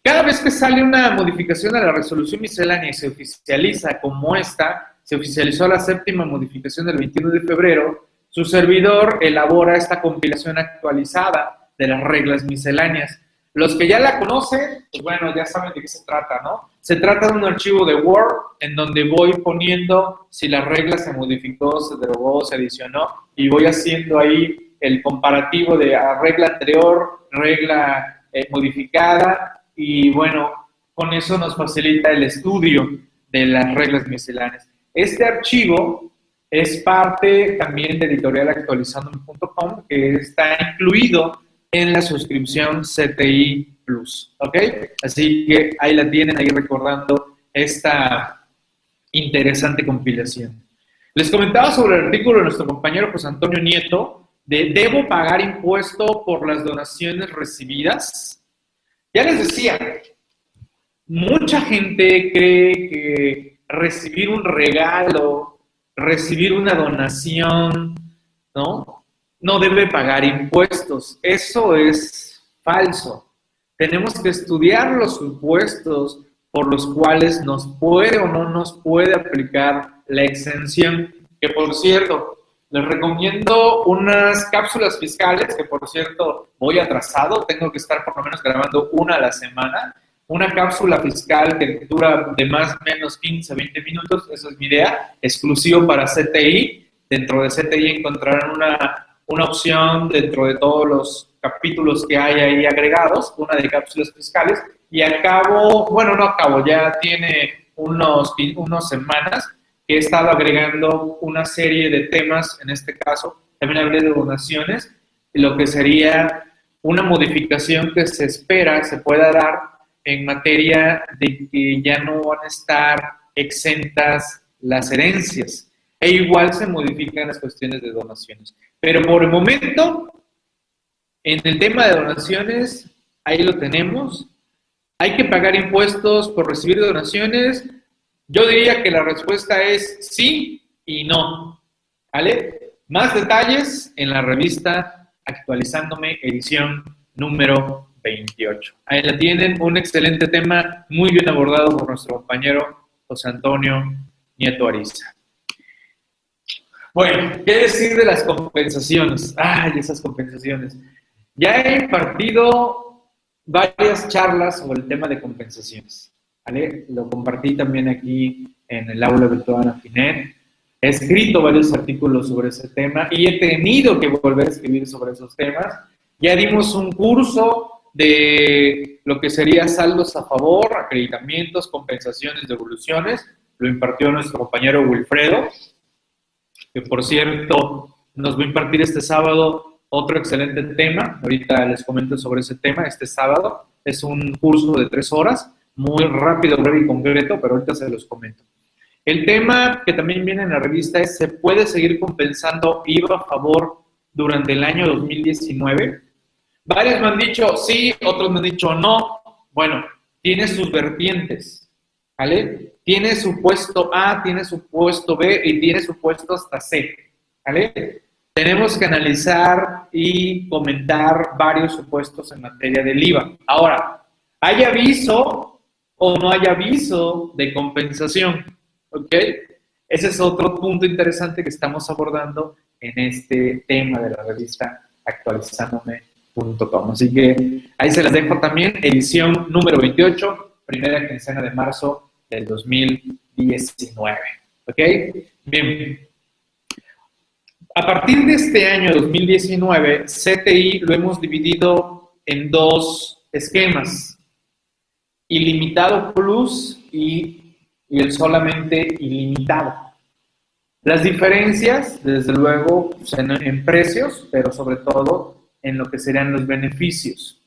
cada vez que sale una modificación a la resolución miscelánea y se oficializa como esta, se oficializó la séptima modificación del 21 de febrero, su servidor elabora esta compilación actualizada de las reglas misceláneas. Los que ya la conocen, pues bueno, ya saben de qué se trata, ¿no? Se trata de un archivo de Word en donde voy poniendo si la regla se modificó, se derogó, se adicionó y voy haciendo ahí el comparativo de la regla anterior, regla eh, modificada y bueno, con eso nos facilita el estudio de las reglas misceláneas. Este archivo es parte también de editorialactualizando.com que está incluido en la suscripción CTI Plus, ¿ok? Así que ahí la tienen, ahí recordando esta interesante compilación. Les comentaba sobre el artículo de nuestro compañero José Antonio Nieto de ¿Debo pagar impuesto por las donaciones recibidas? Ya les decía, mucha gente cree que recibir un regalo, recibir una donación, ¿no? No debe pagar impuestos. Eso es falso. Tenemos que estudiar los impuestos por los cuales nos puede o no nos puede aplicar la exención. Que por cierto, les recomiendo unas cápsulas fiscales, que por cierto voy atrasado, tengo que estar por lo menos grabando una a la semana, una cápsula fiscal que dura de más o menos 15 a 20 minutos, esa es mi idea, exclusivo para CTI. Dentro de CTI encontrarán una, una opción dentro de todos los capítulos que hay ahí agregados, una de cápsulas fiscales, y acabo, bueno, no acabo, ya tiene unos, unas semanas que he estado agregando una serie de temas, en este caso, también hablé de donaciones, lo que sería una modificación que se espera se pueda dar en materia de que ya no van a estar exentas las herencias. E igual se modifican las cuestiones de donaciones. Pero por el momento, en el tema de donaciones, ahí lo tenemos. ¿Hay que pagar impuestos por recibir donaciones? Yo diría que la respuesta es sí y no. ¿Vale? Más detalles en la revista Actualizándome, edición número 28. Ahí la tienen, un excelente tema, muy bien abordado por nuestro compañero José Antonio Nieto Ariza. Bueno, ¿qué decir de las compensaciones? Ay, esas compensaciones. Ya he impartido varias charlas sobre el tema de compensaciones. ¿vale? Lo compartí también aquí en el aula virtual Afinet. He escrito varios artículos sobre ese tema y he tenido que volver a escribir sobre esos temas. Ya dimos un curso de lo que sería saldos a favor, acreditamientos, compensaciones, devoluciones. Lo impartió nuestro compañero Wilfredo, que por cierto nos va a impartir este sábado otro excelente tema. Ahorita les comento sobre ese tema este sábado. Es un curso de tres horas, muy rápido, breve y concreto, pero ahorita se los comento. El tema que también viene en la revista es, ¿se puede seguir compensando IVA a favor durante el año 2019? Varios me han dicho sí, otros me han dicho no. Bueno, tiene sus vertientes, ¿vale? Tiene su puesto A, tiene su puesto B y tiene su puesto hasta C, ¿vale? Tenemos que analizar y comentar varios supuestos en materia del IVA. Ahora, ¿hay aviso o no hay aviso de compensación? ¿Ok? Ese es otro punto interesante que estamos abordando en este tema de la revista actualizándome.com. Así que ahí se las dejo también, edición número 28, primera quincena de marzo del 2019. ¿Ok? Bien. A partir de este año 2019, CTI lo hemos dividido en dos esquemas, ilimitado plus y y el solamente ilimitado. Las diferencias, desde luego, pues, en, precios, pero sobre todo en lo que serían los beneficios.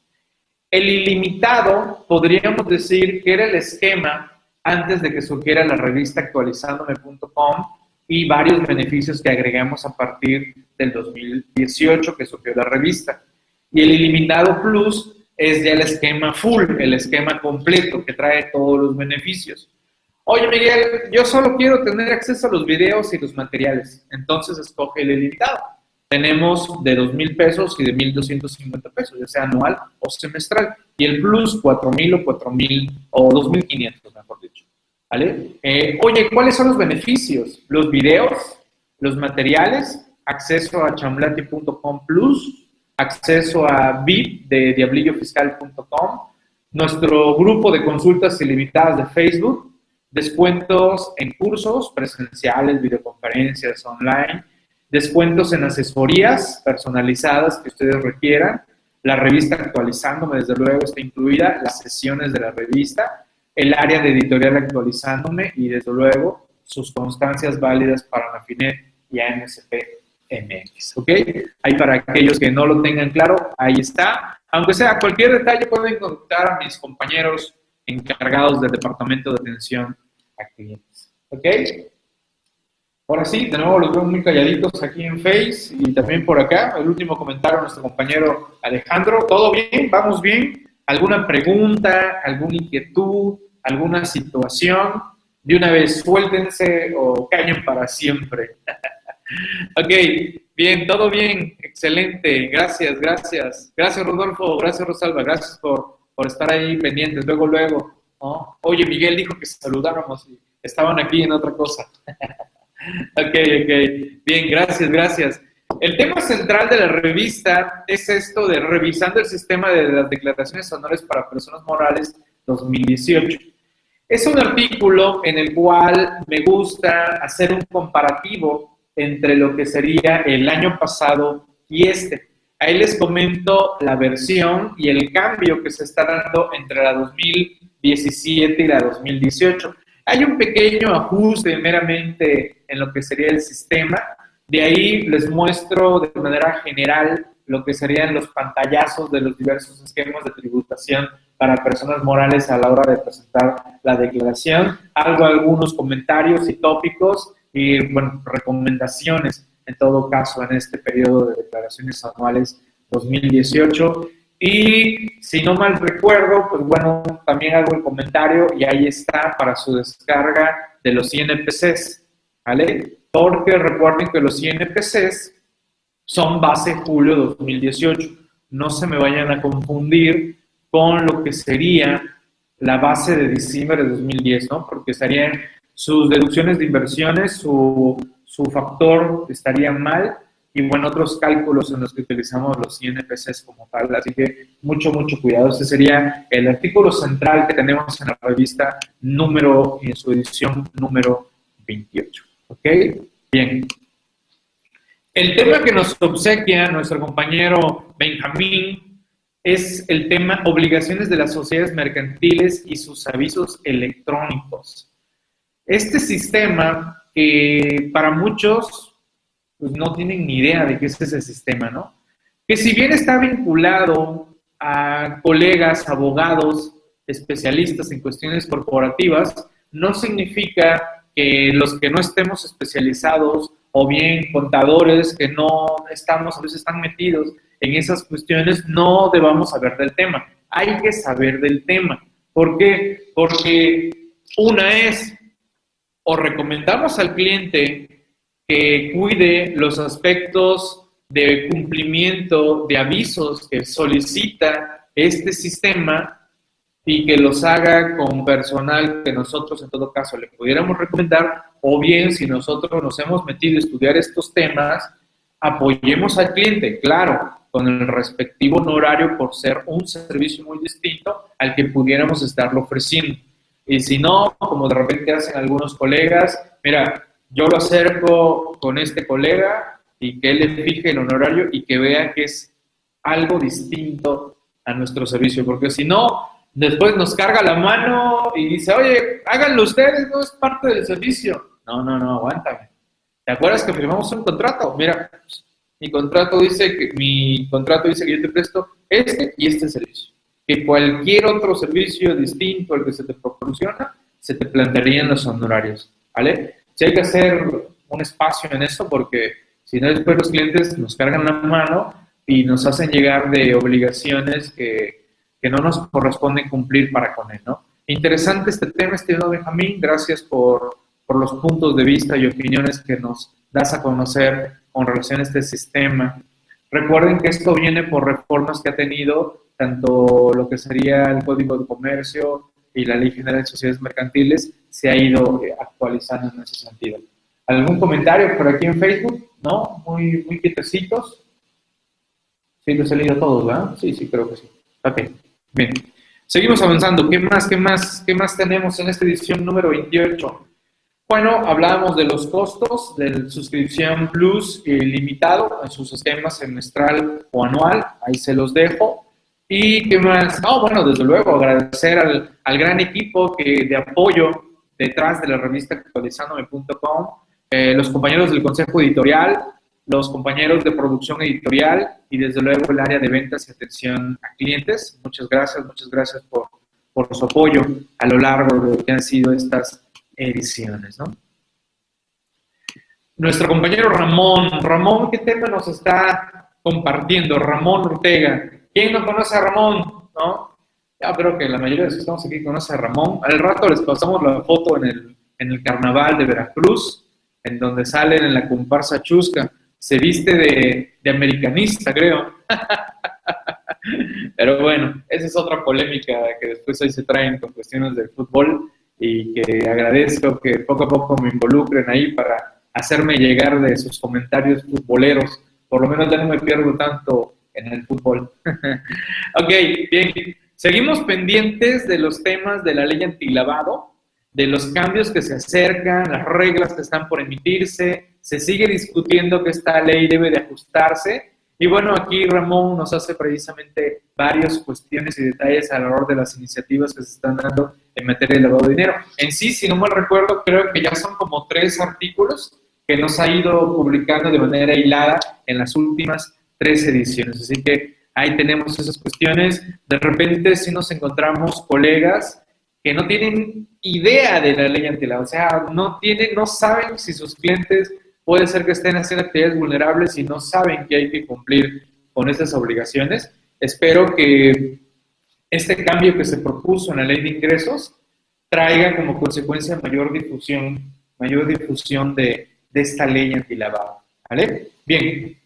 El ilimitado podríamos decir que era el esquema antes de que surgiera la revista actualizandome.com y varios beneficios que agregamos a partir del 2018 que surgió la revista. Y el ilimitado plus es ya el esquema full, el esquema completo que trae todos los beneficios. Oye, Miguel, yo solo quiero tener acceso a los videos y los materiales. Entonces escoge el ilimitado. Tenemos de dos mil pesos y de 1.250 pesos, ya sea anual o semestral. Y el plus, 4.000 o 4.000 o 2.500, mejor dicho. ¿Vale? Eh, oye, ¿cuáles son los beneficios? Los videos, los materiales, acceso a chamblati.com plus, acceso a VIP de diablillofiscal.com, nuestro grupo de consultas ilimitadas de Facebook, descuentos en cursos presenciales, videoconferencias online, descuentos en asesorías personalizadas que ustedes requieran, la revista actualizándome, desde luego está incluida, las sesiones de la revista, el área de editorial actualizándome y desde luego sus constancias válidas para Nafinet y AMSP MX, ¿ok? Ahí para aquellos que no lo tengan claro, ahí está. Aunque sea cualquier detalle, pueden contactar a mis compañeros encargados del Departamento de Atención a clientes. ¿Ok? Ahora sí, de nuevo los veo muy calladitos aquí en Face y también por acá. El último comentario, nuestro compañero Alejandro. ¿Todo bien? ¿Vamos bien? ¿Alguna pregunta, alguna inquietud, alguna situación? De una vez suéltense o callen para siempre. ok, bien, todo bien, excelente. Gracias, gracias. Gracias, Rodolfo. Gracias, Rosalba. Gracias por, por estar ahí pendientes. Luego, luego. Oye, Miguel dijo que saludáramos y estaban aquí en otra cosa. ok, ok. Bien, gracias, gracias. El tema central de la revista es esto de revisando el sistema de las declaraciones honores para personas morales 2018. Es un artículo en el cual me gusta hacer un comparativo entre lo que sería el año pasado y este. Ahí les comento la versión y el cambio que se está dando entre la 2017 y la 2018. Hay un pequeño ajuste meramente en lo que sería el sistema. De ahí les muestro de manera general lo que serían los pantallazos de los diversos esquemas de tributación para personas morales a la hora de presentar la declaración. Hago algunos comentarios y tópicos y, bueno, recomendaciones en todo caso en este periodo de declaraciones anuales 2018. Y si no mal recuerdo, pues bueno, también hago el comentario y ahí está para su descarga de los INPCs, ¿vale? Porque recuerden que los INPCs son base julio 2018. No se me vayan a confundir con lo que sería la base de diciembre de 2010, ¿no? Porque estarían sus deducciones de inversiones, su, factor estaría mal y bueno, otros cálculos en los que utilizamos los INPCs como tal. Así que mucho, mucho cuidado. Ese sería el artículo central que tenemos en la revista número, en su edición número 28. ¿Ok? Bien. El tema que nos obsequia nuestro compañero Benjamín es el tema obligaciones de las sociedades mercantiles y sus avisos electrónicos. Este sistema, que para muchos pues, no tienen ni idea de qué es ese sistema, ¿no? Que si bien está vinculado a colegas, abogados, especialistas en cuestiones corporativas, no significa que los que no estemos especializados o bien contadores que no estamos, a veces están metidos en esas cuestiones, no debamos saber del tema. Hay que saber del tema. ¿Por qué? Porque una es, o recomendamos al cliente que cuide los aspectos de cumplimiento de avisos que solicita este sistema y que los haga con personal que nosotros en todo caso le pudiéramos recomendar, o bien si nosotros nos hemos metido a estudiar estos temas, apoyemos al cliente, claro, con el respectivo honorario por ser un servicio muy distinto al que pudiéramos estarlo ofreciendo. Y si no, como de repente hacen algunos colegas, mira, yo lo acerco con este colega y que él le fije el honorario y que vea que es algo distinto a nuestro servicio, porque si no, después nos carga la mano y dice, oye, háganlo ustedes, no es parte del servicio. No, no, no, aguántame. ¿Te acuerdas que firmamos un contrato? Mira, mi contrato dice que mi contrato dice que yo te presto este y este servicio. Que cualquier otro servicio distinto al que se te proporciona, se te plantearían los honorarios, ¿vale? Si hay que hacer un espacio en eso porque si no después los clientes nos cargan la mano y nos hacen llegar de obligaciones que que no nos corresponde cumplir para con él, ¿no? Interesante este tema, estimado Benjamín, gracias por, por los puntos de vista y opiniones que nos das a conocer con relación a este sistema. Recuerden que esto viene por reformas que ha tenido tanto lo que sería el Código de Comercio y la Ley General de Sociedades Mercantiles se ha ido eh, actualizando en ese sentido. ¿Algún comentario por aquí en Facebook? ¿No? Muy, muy quietecitos. Sí, los he leído todos, ¿verdad? Sí, sí, creo que sí. Ok. Bien, seguimos avanzando. ¿Qué más, qué más, qué más tenemos en esta edición número 28? Bueno, hablábamos de los costos de suscripción Plus limitado en sus esquemas semestral o anual. Ahí se los dejo. ¿Y qué más? Oh, bueno, desde luego, agradecer al, al gran equipo que, de apoyo detrás de la revista actualizandome.com, eh, los compañeros del consejo editorial, los compañeros de producción editorial y desde luego el área de ventas y atención a clientes. Muchas gracias, muchas gracias por, por su apoyo a lo largo de lo que han sido estas ediciones. ¿no? Nuestro compañero Ramón, Ramón, ¿qué tema nos está compartiendo? Ramón Ortega. ¿Quién no conoce a Ramón? ¿No? Ya creo que la mayoría de los que estamos aquí conoce a Ramón. Al rato les pasamos la foto en el, en el carnaval de Veracruz, en donde salen en la comparsa chusca se viste de, americanista, creo. Pero bueno, esa es otra polémica que después hoy se traen con cuestiones del fútbol y que agradezco que poco a poco me involucren ahí para hacerme llegar de sus comentarios futboleros. Por lo menos ya no me pierdo tanto en el fútbol. ok, bien. seguimos pendientes de los temas de la ley antilavado, de los cambios que se acercan, las reglas que están por emitirse, se sigue discutiendo que esta ley debe de ajustarse. Y bueno, aquí Ramón nos hace precisamente varias cuestiones y detalles alrededor de las iniciativas que se están dando en materia de lavado de dinero. En sí, si no mal recuerdo, creo que ya son como tres artículos que nos ha ido publicando de manera hilada en las últimas tres ediciones. Así que ahí tenemos esas cuestiones. De repente si nos encontramos colegas que no tienen idea de la ley antilavado, o sea, no tienen, no saben si sus clientes puede ser que estén haciendo actividades vulnerables y no saben que hay que cumplir con esas obligaciones. Espero que este cambio que se propuso en la ley de ingresos traiga como consecuencia mayor difusión, mayor difusión de, esta ley antilavado. ¿Vale? Bien.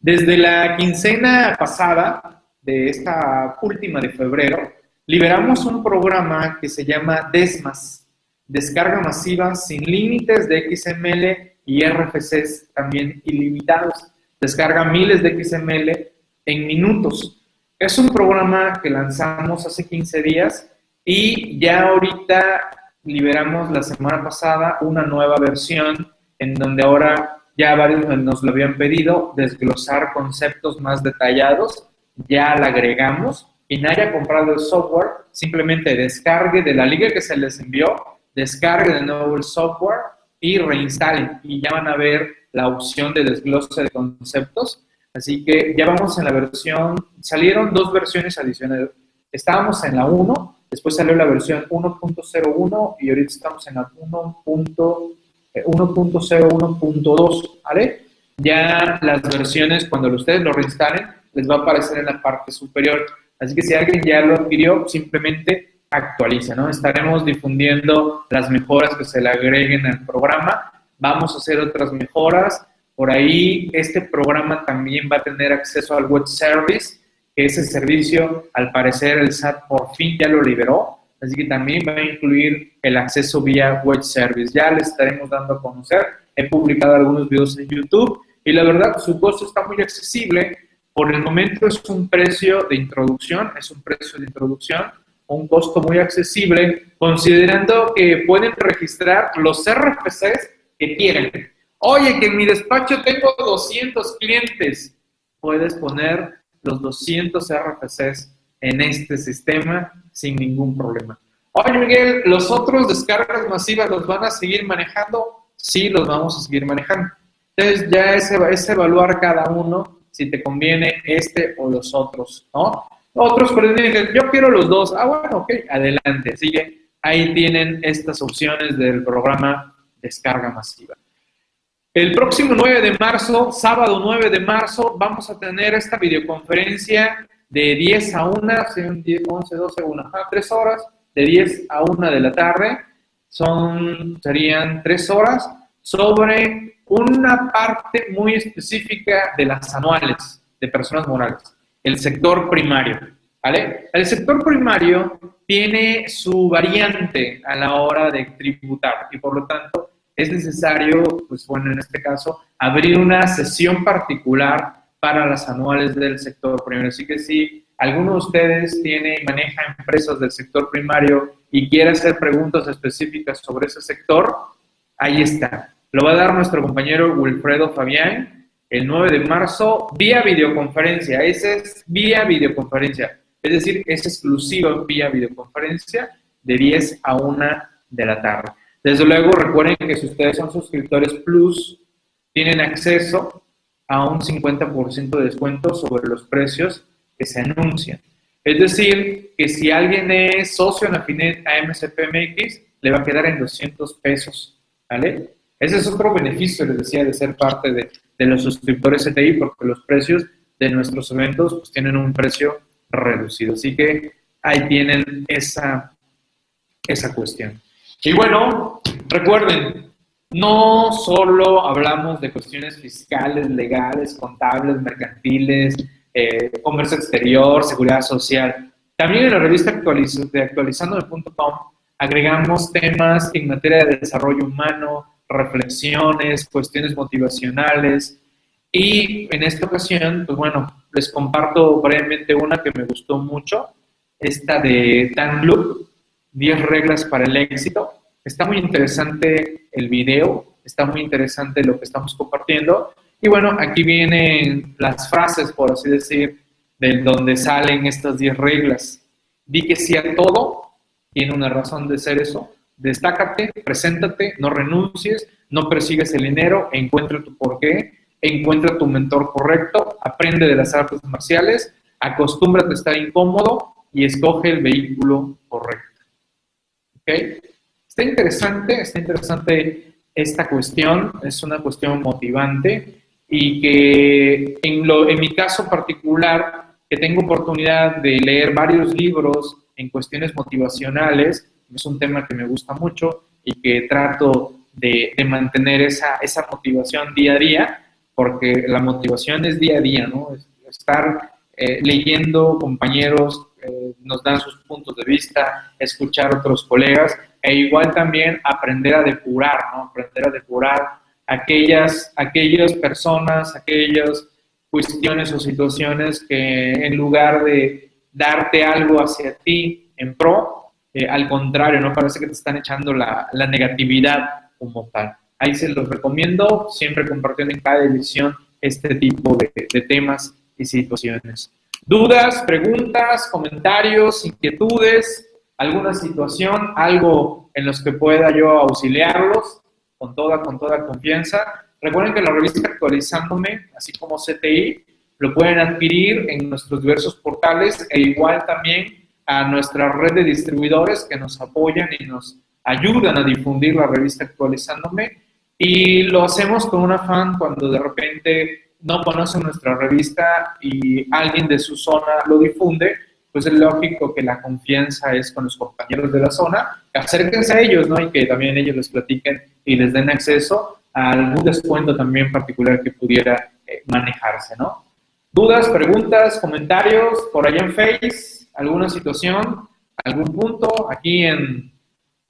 Desde la quincena pasada de esta última de febrero, liberamos un programa que se llama DESMAS, Descarga Masiva sin límites de XML y RFCs también ilimitados. Descarga miles de XML en minutos. Es un programa que lanzamos hace 15 días y ya ahorita liberamos la semana pasada una nueva versión en donde ahora ya varios nos lo habían pedido, desglosar conceptos más detallados, ya la agregamos. Quien haya comprado el software, simplemente descargue de la liga que se les envió, descargue de nuevo el software y reinstalen y ya van a ver la opción de desglose de conceptos. Así que ya vamos en la versión, salieron dos versiones adicionales. Estábamos en la 1, después salió la versión 1.01 y ahorita estamos en la 1.01.2, eh, ¿vale? Ya las versiones, cuando ustedes lo reinstalen, les va a aparecer en la parte superior. Así que si alguien ya lo adquirió, simplemente actualiza, ¿no? Estaremos difundiendo las mejoras que se le agreguen al programa. Vamos a hacer otras mejoras por ahí este programa también va a tener acceso al web service, que ese servicio, al parecer, el SAT por fin ya lo liberó. Así que también va a incluir el acceso vía web service. Ya le estaremos dando a conocer. He publicado algunos videos en YouTube y la verdad su costo está muy accesible. Por el momento es un precio de introducción, es un precio de introducción, un costo muy accesible, considerando que pueden registrar los RFCs que quieran. Oye, que en mi despacho tengo 200 clientes. Puedes poner los 200 RFCs en este sistema sin ningún problema. Oye, Miguel, ¿los otros descargas masivas los van a seguir manejando? Sí, los vamos a seguir manejando. Entonces ya es, evaluar cada uno si te conviene este o los otros, ¿no? Otros dicen, yo quiero los dos. Ah, bueno, ok, adelante. Sigue. Ahí tienen estas opciones del programa Descarga Masiva. El próximo 9 de marzo, sábado 9 de marzo, vamos a tener esta videoconferencia de 10 a 1, 11, 12, 1, 3 horas, de 10 a 1 de la tarde. Son, serían 3 horas sobre una parte muy específica de las anuales de personas morales, el sector primario. ¿vale? El sector primario tiene su variante a la hora de tributar y por lo tanto es necesario, pues bueno, en este caso, abrir una sesión particular para las anuales del sector primario. Así que si alguno de ustedes tiene y maneja empresas del sector primario y quiere hacer preguntas específicas sobre ese sector, ahí está. Lo va a dar nuestro compañero Wilfredo Fabián el 9 de marzo vía videoconferencia. Ese es vía videoconferencia. Es decir, es exclusivo vía videoconferencia de 10 a 1 de la tarde. Desde luego, recuerden que si ustedes son suscriptores Plus, tienen acceso a un 50% de descuento sobre los precios que se anuncian. Es decir, que si alguien es socio en Afinet a MCPMX, le va a quedar en 200 pesos, ¿vale? Ese es otro beneficio, les decía, de ser parte de, los suscriptores CTI, porque los precios de nuestros eventos pues, tienen un precio reducido. Así que ahí tienen esa, esa cuestión. Y bueno, recuerden, no solo hablamos de cuestiones fiscales, legales, contables, mercantiles, eh, comercio exterior, seguridad social. También en la revista de actualizandome.com agregamos temas en materia de desarrollo humano, reflexiones, cuestiones motivacionales. Y en esta ocasión, pues bueno, les comparto brevemente una que me gustó mucho esta de Dan Loop, 10 reglas para el éxito. Está muy interesante el video, está muy interesante lo que estamos compartiendo. Y bueno, aquí vienen las frases, por así decir, de donde salen estas 10 reglas. Di que sí a todo, tiene una razón de ser eso. Destácate, preséntate, no renuncies, no persigues el dinero, encuentra tu porqué, encuentra tu mentor correcto, aprende de las artes marciales, acostúmbrate a estar incómodo y escoge el vehículo correcto. ¿Ok? Está interesante, está interesante esta cuestión, es una cuestión motivante y que en, lo, en mi caso particular, que tengo oportunidad de leer varios libros en cuestiones motivacionales, es un tema que me gusta mucho y que trato de, mantener esa, esa motivación día a día, porque la motivación es día a día, ¿no? Estar eh, leyendo compañeros, eh, nos dan sus puntos de vista, escuchar otros colegas, e igual también aprender a depurar, ¿no? Aprender a depurar aquellas, aquellas personas, aquellas cuestiones o situaciones que en lugar de darte algo hacia ti en pro, eh, al contrario, ¿no? Parece que te están echando la, negatividad como tal. Ahí se los recomiendo, siempre compartiendo en cada edición este tipo de, de temas y situaciones. Dudas, preguntas, comentarios, inquietudes, alguna situación, algo en los que pueda yo auxiliarlos con toda, con toda confianza. Recuerden que la revista Actualizándome, así como CTI, lo pueden adquirir en nuestros diversos portales e igual también a nuestra red de distribuidores que nos apoyan y nos ayudan a difundir la revista Actualizándome. Y lo hacemos con un afán cuando de repente no conocen nuestra revista y alguien de su zona lo difunde, pues es lógico que la confianza es con los compañeros de la zona. Acérquense a ellos, ¿no? Y que también ellos les platiquen y les den acceso a algún descuento también particular que pudiera eh, manejarse, ¿no? Dudas, preguntas, comentarios por allá en Face, alguna situación, algún punto, aquí en,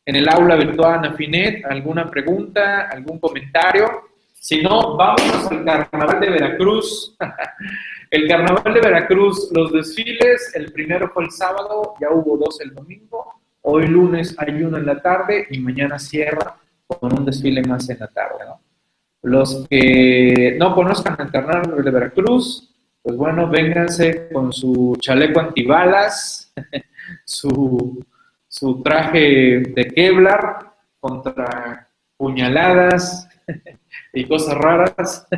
en el aula virtual Nafinet, alguna pregunta, algún comentario. Si no, vamos al Carnaval de Veracruz. el Carnaval de Veracruz, los desfiles, el primero fue el sábado, ya hubo dos el domingo, hoy lunes hay uno en la tarde y mañana cierra con un desfile más en la tarde. Los que no conozcan el Carnaval de Veracruz, pues bueno, vénganse con su chaleco antibalas, su, su traje de Kevlar contra puñaladas y cosas raras.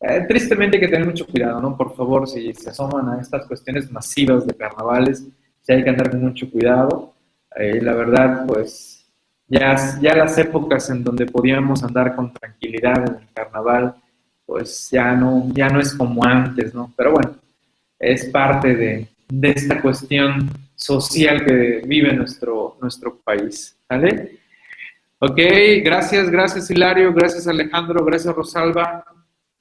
Eh, tristemente hay que tener mucho cuidado, ¿no? Por favor, si se asoman a estas cuestiones masivas de carnavales, sí hay que andar con mucho cuidado. Eh, la verdad, pues ya, ya las épocas en donde podíamos andar con tranquilidad en el carnaval, pues ya no, ya no es como antes, ¿no? Pero bueno, es parte de, esta cuestión social que vive nuestro, nuestro país, ¿vale? Ok, gracias, gracias Hilario, gracias Alejandro, gracias Rosalba.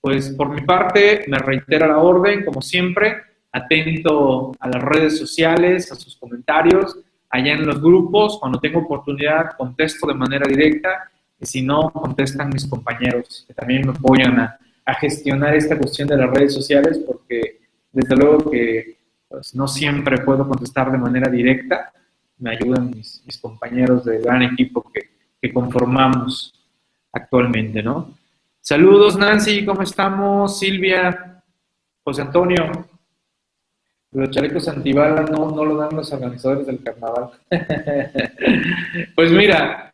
Pues por mi parte, me reitero la orden, como siempre, atento a las redes sociales, a sus comentarios, allá en los grupos, cuando tengo oportunidad contesto de manera directa, y si no, contestan mis compañeros, que también me apoyan a, a gestionar esta cuestión de las redes sociales porque desde luego que pues, no siempre puedo contestar de manera directa. Me ayudan mis, compañeros del gran equipo que, que, conformamos actualmente, ¿no? Saludos, Nancy, ¿cómo estamos? Silvia, José Antonio. Los chalecos antibalas no, no lo dan los organizadores del carnaval. pues mira,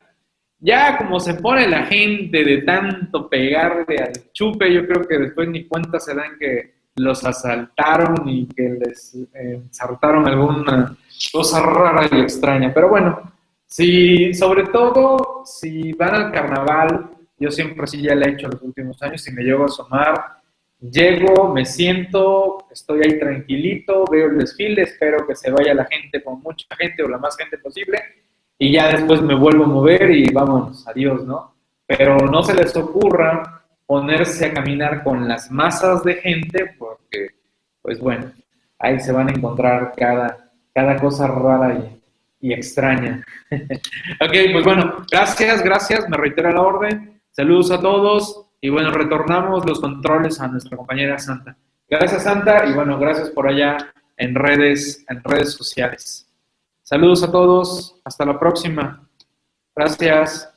ya como se pone la gente de tanto pegarle al chupe, yo creo que después ni cuenta se dan que los asaltaron y que les eh, saltaron alguna cosa rara y extraña. Pero bueno, si, sobre todo, si van al carnaval, yo siempre así ya le he hecho los últimos años, y me llego a asomar, llego, me siento, estoy ahí tranquilito, veo el desfile, espero que se vaya la gente con mucha gente o la más gente posible y ya después me vuelvo a mover y vamos, adiós, ¿no? Pero no se les ocurra ponerse a caminar con las masas de gente porque, pues bueno, ahí se van a encontrar cada, cada cosa rara y, y extraña. ok, pues bueno, gracias, gracias, me reitero la orden. Saludos a todos y bueno, retornamos los controles a nuestra compañera Santa. Gracias Santa y bueno, gracias por allá en redes, en redes sociales. Saludos a todos, hasta la próxima. Gracias.